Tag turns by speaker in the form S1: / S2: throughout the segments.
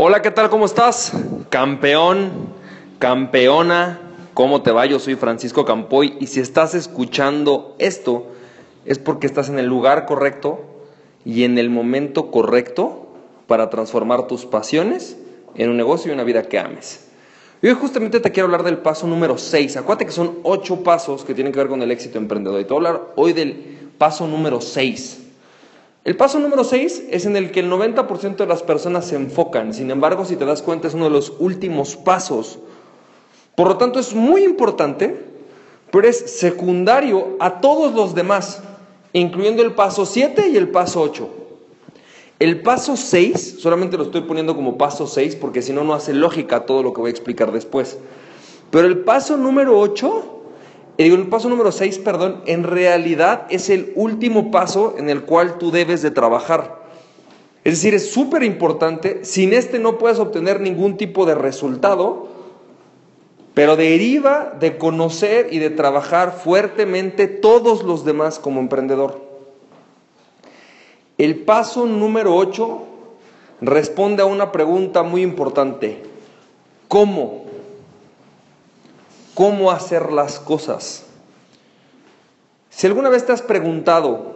S1: Hola, ¿qué tal? ¿Cómo estás? Campeón, campeona, ¿cómo te va? Yo soy Francisco Campoy y si estás escuchando esto es porque estás en el lugar correcto y en el momento correcto para transformar tus pasiones en un negocio y una vida que ames. Hoy justamente te quiero hablar del paso número 6. Acuérdate que son ocho pasos que tienen que ver con el éxito emprendedor. Y te voy a hablar hoy del paso número 6. El paso número 6 es en el que el 90% de las personas se enfocan. Sin embargo, si te das cuenta, es uno de los últimos pasos. Por lo tanto, es muy importante, pero es secundario a todos los demás, incluyendo el paso 7 y el paso 8. El paso 6, solamente lo estoy poniendo como paso 6 porque si no, no hace lógica todo lo que voy a explicar después. Pero el paso número 8, eh, digo, el paso número 6, perdón, en realidad es el último paso en el cual tú debes de trabajar. Es decir, es súper importante, sin este no puedes obtener ningún tipo de resultado, pero deriva de conocer y de trabajar fuertemente todos los demás como emprendedor. El paso número 8 responde a una pregunta muy importante. ¿Cómo? ¿Cómo hacer las cosas? Si alguna vez te has preguntado,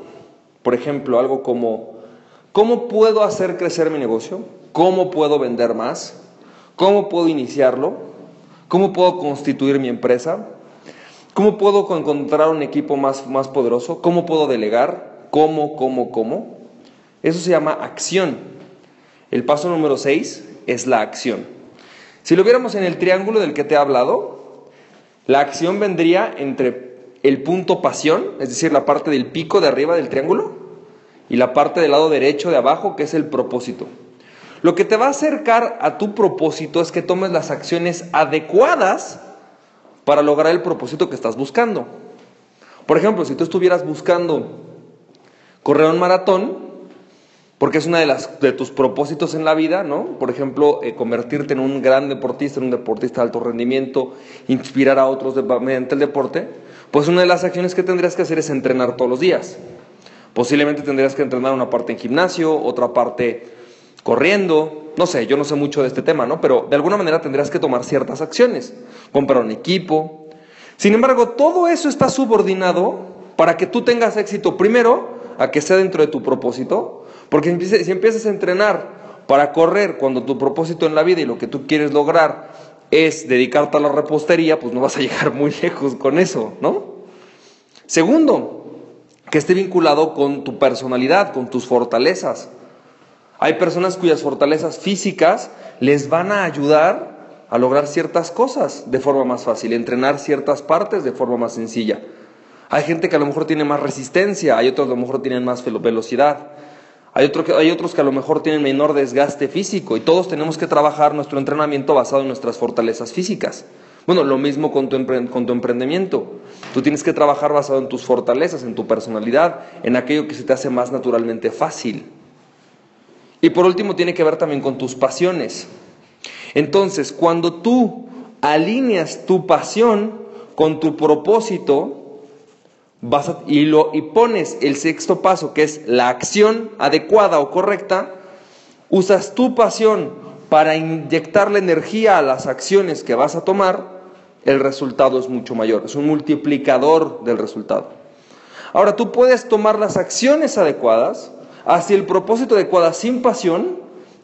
S1: por ejemplo, algo como, ¿cómo puedo hacer crecer mi negocio? ¿Cómo puedo vender más? ¿Cómo puedo iniciarlo? ¿Cómo puedo constituir mi empresa? ¿Cómo puedo encontrar un equipo más, más poderoso? ¿Cómo puedo delegar? ¿Cómo, cómo, cómo? Eso se llama acción. El paso número 6 es la acción. Si lo viéramos en el triángulo del que te he hablado, la acción vendría entre el punto pasión, es decir, la parte del pico de arriba del triángulo, y la parte del lado derecho de abajo, que es el propósito. Lo que te va a acercar a tu propósito es que tomes las acciones adecuadas para lograr el propósito que estás buscando. Por ejemplo, si tú estuvieras buscando correr un maratón, porque es uno de, tus propósitos en la vida, ¿no? Por ejemplo, eh, convertirte en un gran deportista, en un deportista de alto rendimiento, inspirar a otros mediante el deporte, pues una de las acciones que tendrías que hacer es entrenar todos los días. Posiblemente tendrías que entrenar una parte en gimnasio, otra parte corriendo, no sé, yo no sé mucho de este tema, ¿no? Pero de alguna manera tendrías que tomar ciertas acciones, comprar un equipo. Sin embargo, todo eso está subordinado para que tú tengas éxito primero, a que sea dentro de tu propósito, porque si empiezas a entrenar para correr cuando tu propósito en la vida y lo que tú quieres lograr es dedicarte a la repostería, pues no vas a llegar muy lejos con eso, ¿no? Segundo, que esté vinculado con tu personalidad, con tus fortalezas. Hay personas cuyas fortalezas físicas les van a ayudar a lograr ciertas cosas de forma más fácil, entrenar ciertas partes de forma más sencilla. Hay gente que a lo mejor tiene más resistencia, hay otros que a lo mejor tienen más velocidad. Hay, hay, otros que a lo mejor tienen menor desgaste físico y todos tenemos que trabajar nuestro entrenamiento basado en nuestras fortalezas físicas. Bueno, lo mismo con tu emprendimiento. Tú tienes que trabajar basado en tus fortalezas, en tu personalidad, en aquello que se te hace más naturalmente fácil. Y por último, tiene que ver también con tus pasiones. Entonces, cuando tú alineas tu pasión con tu propósito, y, lo, y pones el sexto paso, que es la acción adecuada o correcta, usas tu pasión para inyectarle energía a las acciones que vas a tomar, el resultado es mucho mayor, es un multiplicador del resultado. Ahora tú puedes tomar las acciones adecuadas hacia el propósito adecuado sin pasión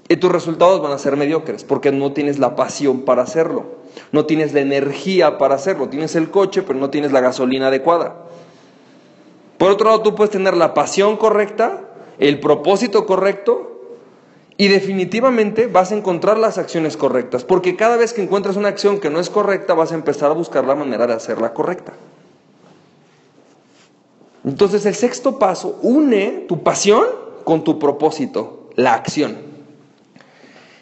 S1: y tus resultados van a ser mediocres porque no tienes la pasión para hacerlo, no tienes la energía para hacerlo, tienes el coche pero no tienes la gasolina adecuada. Por otro lado, tú puedes tener la pasión correcta, el propósito correcto y definitivamente vas a encontrar las acciones correctas, porque cada vez que encuentras una acción que no es correcta, vas a empezar a buscar la manera de hacerla correcta. Entonces el sexto paso une tu pasión con tu propósito, la acción.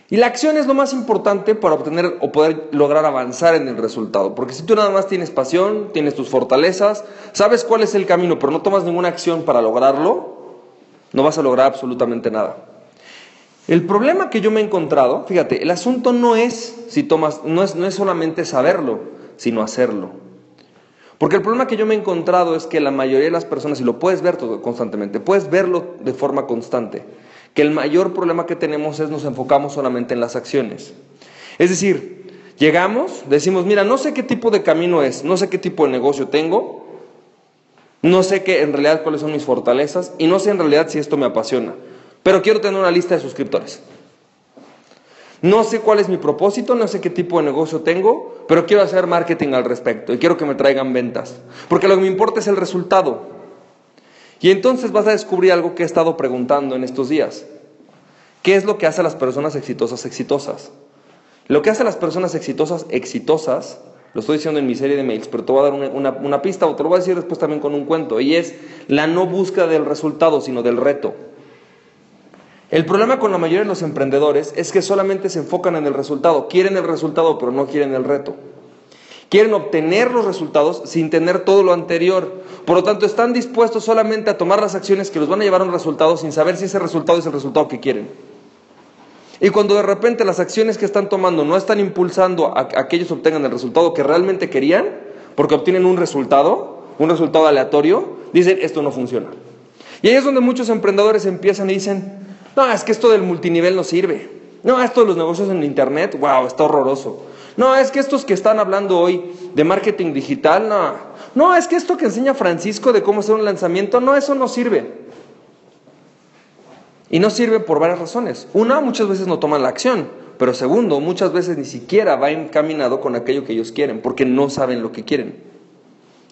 S1: Y la acción es lo más importante para obtener o poder lograr avanzar en el resultado. Porque si tú nada más tienes pasión, tienes tus fortalezas, sabes cuál es el camino, pero no tomas ninguna acción para lograrlo, no vas a lograr absolutamente nada. El problema que yo me he encontrado, fíjate, el asunto no es si tomas, no es, no es solamente saberlo, sino hacerlo. Porque el problema que yo me he encontrado es que la mayoría de las personas, y lo puedes ver todo, constantemente, puedes verlo de forma constante, que el mayor problema que tenemos es nos enfocamos solamente en las acciones. Es decir, llegamos, decimos, mira, no sé qué tipo de camino es, no sé qué tipo de negocio tengo, no sé qué en realidad cuáles son mis fortalezas y no sé en realidad si esto me apasiona, pero quiero tener una lista de suscriptores. No sé cuál es mi propósito, no sé qué tipo de negocio tengo, pero quiero hacer marketing al respecto y quiero que me traigan ventas, porque lo que me importa es el resultado. Y entonces vas a descubrir algo que he estado preguntando en estos días. ¿Qué es lo que hace a las personas exitosas exitosas? Lo que hace a las personas exitosas exitosas, lo estoy diciendo en mi serie de mails, pero te voy a dar una, una pista o te lo voy a decir después también con un cuento, y es la no búsqueda del resultado, sino del reto. El problema con la mayoría de los emprendedores es que solamente se enfocan en el resultado, quieren el resultado pero no quieren el reto. Quieren obtener los resultados sin tener todo lo anterior. Por lo tanto, están dispuestos solamente a tomar las acciones que los van a llevar a un resultado sin saber si ese resultado es el resultado que quieren. Y cuando de repente las acciones que están tomando no están impulsando a, que ellos obtengan el resultado que realmente querían, porque obtienen un resultado, un resultado aleatorio, dicen, esto no funciona. Y ahí es donde muchos emprendedores empiezan y dicen, no, es que esto del multinivel no sirve. No, esto de los negocios en Internet, wow, está horroroso. No, es que estos que están hablando hoy de marketing digital, no. No, es que esto que enseña Francisco de cómo hacer un lanzamiento, no, eso no sirve. Y no sirve por varias razones. Una, muchas veces no toman la acción. Pero segundo, muchas veces ni siquiera va encaminado con aquello que ellos quieren, porque no saben lo que quieren.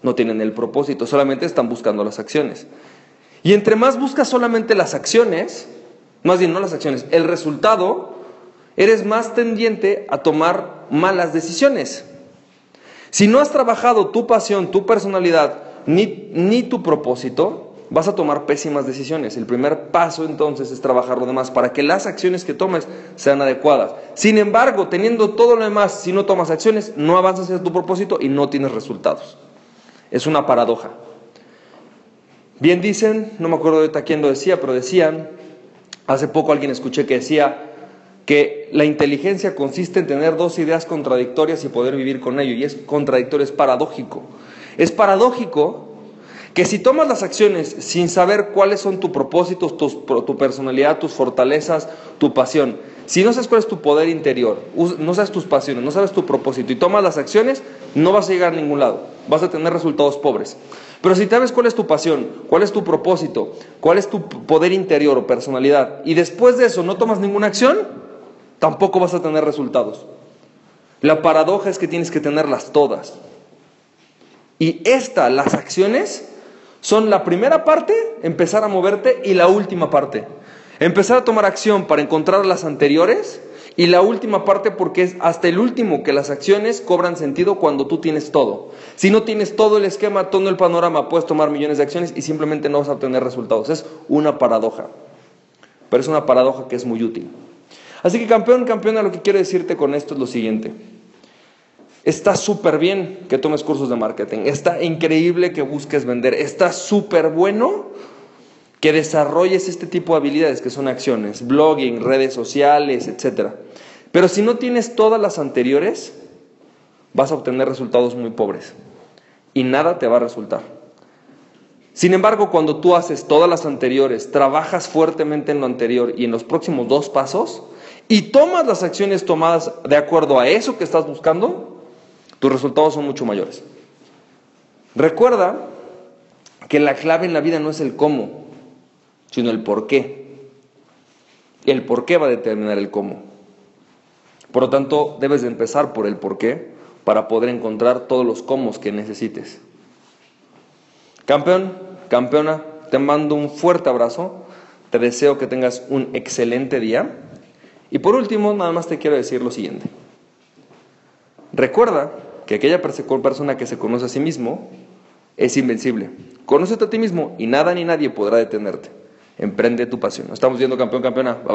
S1: No tienen el propósito, solamente están buscando las acciones. Y entre más buscas solamente las acciones, más bien no las acciones, el resultado, eres más tendiente a tomar malas decisiones. Si no has trabajado tu pasión, tu personalidad, ni, ni tu propósito, vas a tomar pésimas decisiones. El primer paso entonces es trabajar lo demás para que las acciones que tomes sean adecuadas. Sin embargo, teniendo todo lo demás, si no tomas acciones, no avanzas hacia tu propósito y no tienes resultados. Es una paradoja. Bien dicen, no me acuerdo ahorita quién lo decía, pero decían Hace poco alguien escuché que decía que la inteligencia consiste en tener dos ideas contradictorias y poder vivir con ello. Y es contradictorio, es paradójico. Es paradójico que si tomas las acciones sin saber cuáles son tus propósitos, tu, personalidad, tus fortalezas, tu pasión, si no sabes cuál es tu poder interior, no sabes tus pasiones, no sabes tu propósito y tomas las acciones, no vas a llegar a ningún lado, vas a tener resultados pobres. Pero si sabes cuál es tu pasión, cuál es tu propósito, cuál es tu poder interior o personalidad, y después de eso no tomas ninguna acción, tampoco vas a tener resultados. La paradoja es que tienes que tenerlas todas. Y esta, las acciones, son la primera parte, empezar a moverte, y la última parte. Empezar a tomar acción para encontrar las anteriores y la última parte porque es hasta el último que las acciones cobran sentido cuando tú tienes todo. Si no tienes todo el esquema, todo el panorama, puedes tomar millones de acciones y simplemente no vas a obtener resultados. Es una paradoja. Pero es una paradoja que es muy útil. Así que campeón, campeona, lo que quiero decirte con esto es lo siguiente. Está súper bien que tomes cursos de marketing. Está increíble que busques vender. Está súper bueno que desarrolles este tipo de habilidades que son acciones, blogging, redes sociales, etc. Pero si no tienes todas las anteriores, vas a obtener resultados muy pobres y nada te va a resultar. Sin embargo, cuando tú haces todas las anteriores, trabajas fuertemente en lo anterior y en los próximos dos pasos y tomas las acciones tomadas de acuerdo a eso que estás buscando, tus resultados son mucho mayores. Recuerda que la clave en la vida no es el cómo, sino el por qué. El por qué va a determinar el cómo. Por lo tanto, debes de empezar por el por qué para poder encontrar todos los cómo que necesites. Campeón, campeona, te mando un fuerte abrazo. Te deseo que tengas un excelente día. Y por último, nada más te quiero decir lo siguiente. Recuerda que aquella persona que se conoce a sí mismo es invencible. Conócete a ti mismo y nada ni nadie podrá detenerte. Emprende tu pasión. Nos estamos viendo campeón, campeona. Bye.